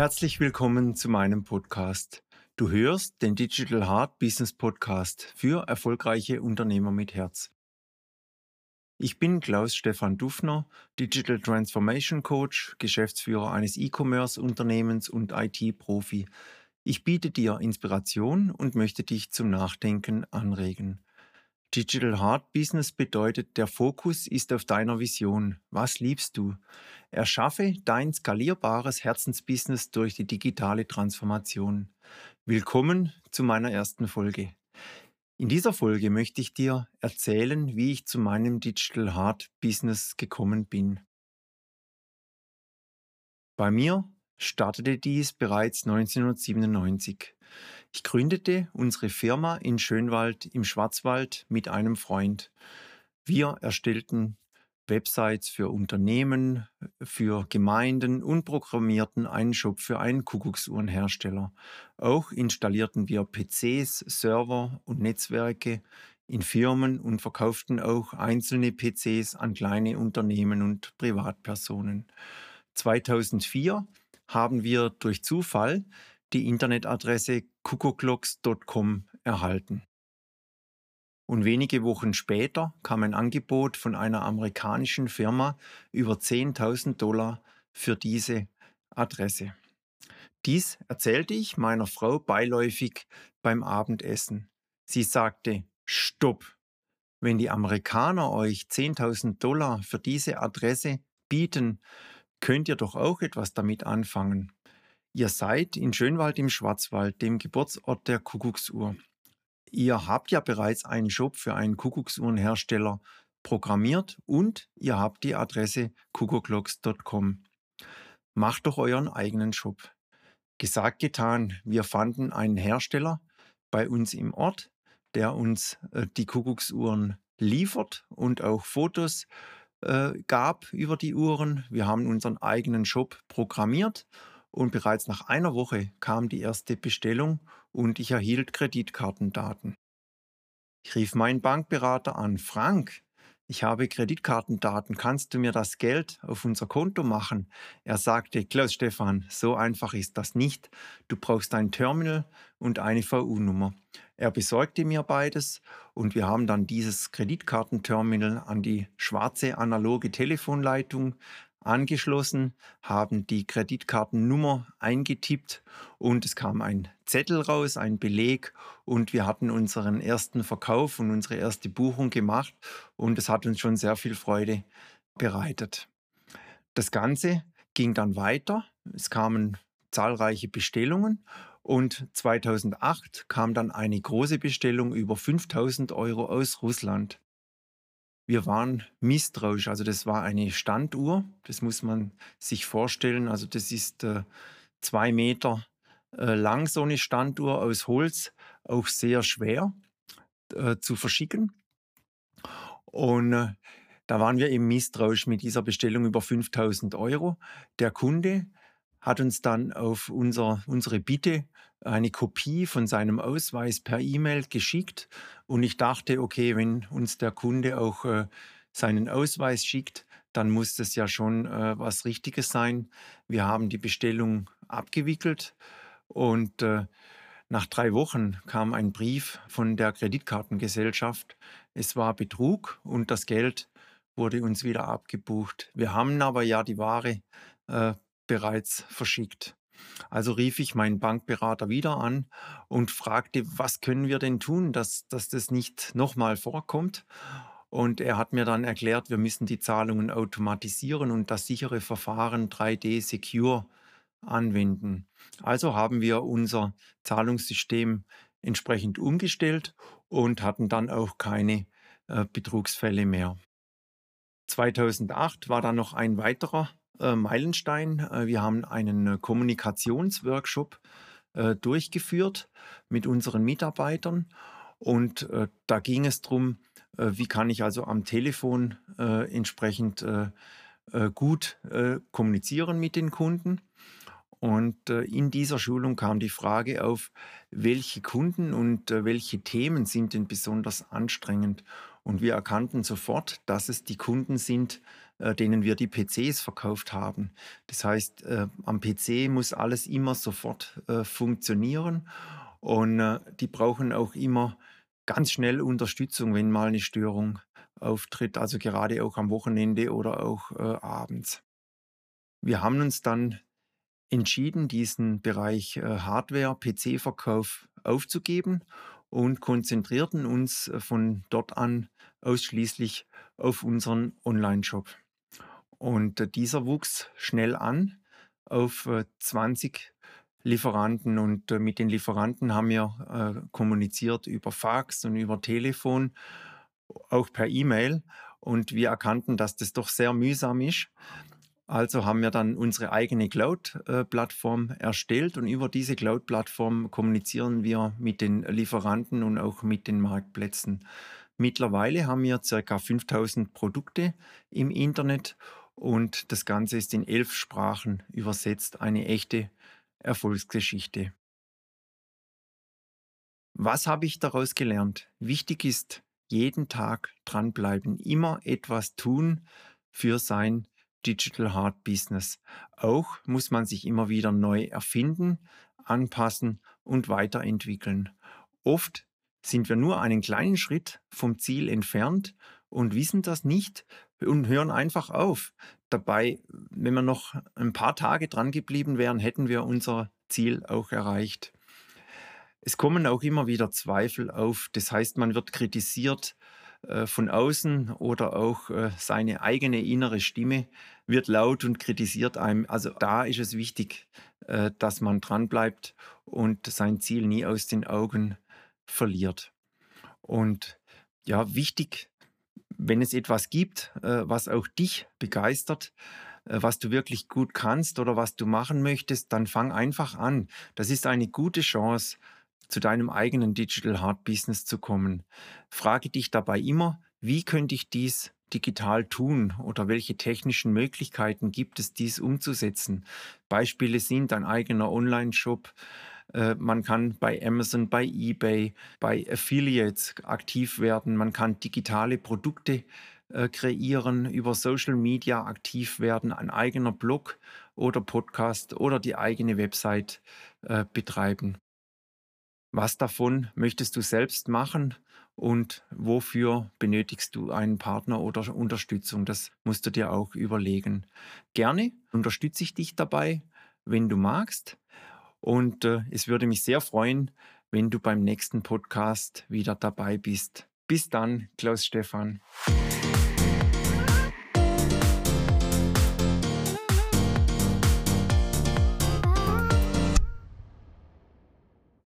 Herzlich willkommen zu meinem Podcast. Du hörst den Digital Heart Business Podcast für erfolgreiche Unternehmer mit Herz. Ich bin Klaus Stefan Dufner, Digital Transformation Coach, Geschäftsführer eines E-Commerce-Unternehmens und IT-Profi. Ich biete dir Inspiration und möchte dich zum Nachdenken anregen. Digital Hard Business bedeutet, der Fokus ist auf deiner Vision. Was liebst du? Erschaffe dein skalierbares Herzensbusiness durch die digitale Transformation. Willkommen zu meiner ersten Folge. In dieser Folge möchte ich dir erzählen, wie ich zu meinem Digital Hard Business gekommen bin. Bei mir startete dies bereits 1997. Ich gründete unsere Firma in Schönwald im Schwarzwald mit einem Freund. Wir erstellten Websites für Unternehmen, für Gemeinden und programmierten einen Shop für einen Kuckucksuhrenhersteller. Auch installierten wir PCs, Server und Netzwerke in Firmen und verkauften auch einzelne PCs an kleine Unternehmen und Privatpersonen. 2004 haben wir durch Zufall die Internetadresse kuckucklocks.com erhalten. Und wenige Wochen später kam ein Angebot von einer amerikanischen Firma über 10.000 Dollar für diese Adresse. Dies erzählte ich meiner Frau beiläufig beim Abendessen. Sie sagte, Stopp! Wenn die Amerikaner euch 10.000 Dollar für diese Adresse bieten, könnt ihr doch auch etwas damit anfangen. Ihr seid in Schönwald im Schwarzwald, dem Geburtsort der Kuckucksuhr. Ihr habt ja bereits einen Shop für einen Kuckucksuhrenhersteller programmiert und ihr habt die Adresse kuckucklocks.com. Macht doch euren eigenen Shop. Gesagt, getan. Wir fanden einen Hersteller bei uns im Ort, der uns äh, die Kuckucksuhren liefert und auch Fotos äh, gab über die Uhren. Wir haben unseren eigenen Shop programmiert und bereits nach einer Woche kam die erste Bestellung und ich erhielt Kreditkartendaten. Ich rief meinen Bankberater an, Frank, ich habe Kreditkartendaten, kannst du mir das Geld auf unser Konto machen? Er sagte, Klaus Stefan, so einfach ist das nicht. Du brauchst ein Terminal und eine VU-Nummer. Er besorgte mir beides und wir haben dann dieses Kreditkartenterminal an die schwarze analoge Telefonleitung angeschlossen, haben die Kreditkartennummer eingetippt und es kam ein Zettel raus, ein Beleg und wir hatten unseren ersten Verkauf und unsere erste Buchung gemacht und es hat uns schon sehr viel Freude bereitet. Das Ganze ging dann weiter. Es kamen zahlreiche Bestellungen und 2008 kam dann eine große Bestellung über 5000 Euro aus Russland. Wir waren misstrauisch. Also das war eine Standuhr. Das muss man sich vorstellen. Also das ist äh, zwei Meter äh, lang, so eine Standuhr aus Holz. Auch sehr schwer äh, zu verschicken. Und äh, da waren wir eben misstrauisch mit dieser Bestellung über 5000 Euro. Der Kunde hat uns dann auf unser, unsere Bitte eine Kopie von seinem Ausweis per E-Mail geschickt. Und ich dachte, okay, wenn uns der Kunde auch äh, seinen Ausweis schickt, dann muss das ja schon äh, was Richtiges sein. Wir haben die Bestellung abgewickelt und äh, nach drei Wochen kam ein Brief von der Kreditkartengesellschaft. Es war Betrug und das Geld wurde uns wieder abgebucht. Wir haben aber ja die Ware äh, bereits verschickt. Also rief ich meinen Bankberater wieder an und fragte, was können wir denn tun, dass, dass das nicht nochmal vorkommt. Und er hat mir dann erklärt, wir müssen die Zahlungen automatisieren und das sichere Verfahren 3D Secure anwenden. Also haben wir unser Zahlungssystem entsprechend umgestellt und hatten dann auch keine äh, Betrugsfälle mehr. 2008 war dann noch ein weiterer äh, Meilenstein. Äh, wir haben einen äh, Kommunikationsworkshop durchgeführt mit unseren Mitarbeitern und da ging es darum, wie kann ich also am Telefon entsprechend gut kommunizieren mit den Kunden. Und in dieser Schulung kam die Frage auf, welche Kunden und welche Themen sind denn besonders anstrengend? Und wir erkannten sofort, dass es die Kunden sind, denen wir die PCs verkauft haben. Das heißt, äh, am PC muss alles immer sofort äh, funktionieren und äh, die brauchen auch immer ganz schnell Unterstützung, wenn mal eine Störung auftritt, also gerade auch am Wochenende oder auch äh, abends. Wir haben uns dann entschieden, diesen Bereich äh, Hardware-PC-Verkauf aufzugeben und konzentrierten uns äh, von dort an ausschließlich auf unseren Online-Shop. Und äh, dieser wuchs schnell an auf 20 Lieferanten und mit den Lieferanten haben wir kommuniziert über Fax und über Telefon, auch per E-Mail und wir erkannten, dass das doch sehr mühsam ist also haben wir dann unsere eigene Cloud-Plattform erstellt und über diese Cloud-Plattform kommunizieren wir mit den Lieferanten und auch mit den Marktplätzen. Mittlerweile haben wir ca. 5000 Produkte im Internet und das Ganze ist in elf Sprachen übersetzt. Eine echte Erfolgsgeschichte. Was habe ich daraus gelernt? Wichtig ist, jeden Tag dranbleiben, immer etwas tun für sein Digital Hard Business. Auch muss man sich immer wieder neu erfinden, anpassen und weiterentwickeln. Oft sind wir nur einen kleinen Schritt vom Ziel entfernt und wissen das nicht und hören einfach auf. Dabei, wenn wir noch ein paar Tage dran geblieben wären, hätten wir unser Ziel auch erreicht. Es kommen auch immer wieder Zweifel auf. Das heißt, man wird kritisiert, äh, von außen oder auch äh, seine eigene innere Stimme wird laut und kritisiert einem. Also da ist es wichtig, äh, dass man dranbleibt und sein Ziel nie aus den Augen verliert. Und ja, wichtig, wenn es etwas gibt, was auch dich begeistert, was du wirklich gut kannst oder was du machen möchtest, dann fang einfach an. Das ist eine gute Chance, zu deinem eigenen Digital Hard Business zu kommen. Frage dich dabei immer, wie könnte ich dies digital tun oder welche technischen Möglichkeiten gibt es, dies umzusetzen? Beispiele sind ein eigener Online-Shop. Äh, man kann bei Amazon, bei eBay, bei Affiliates aktiv werden. Man kann digitale Produkte äh, kreieren, über Social Media aktiv werden, ein eigener Blog oder Podcast oder die eigene Website äh, betreiben. Was davon möchtest du selbst machen und wofür benötigst du einen Partner oder Unterstützung? Das musst du dir auch überlegen. Gerne unterstütze ich dich dabei, wenn du magst. Und äh, es würde mich sehr freuen, wenn du beim nächsten Podcast wieder dabei bist. Bis dann, Klaus Stefan.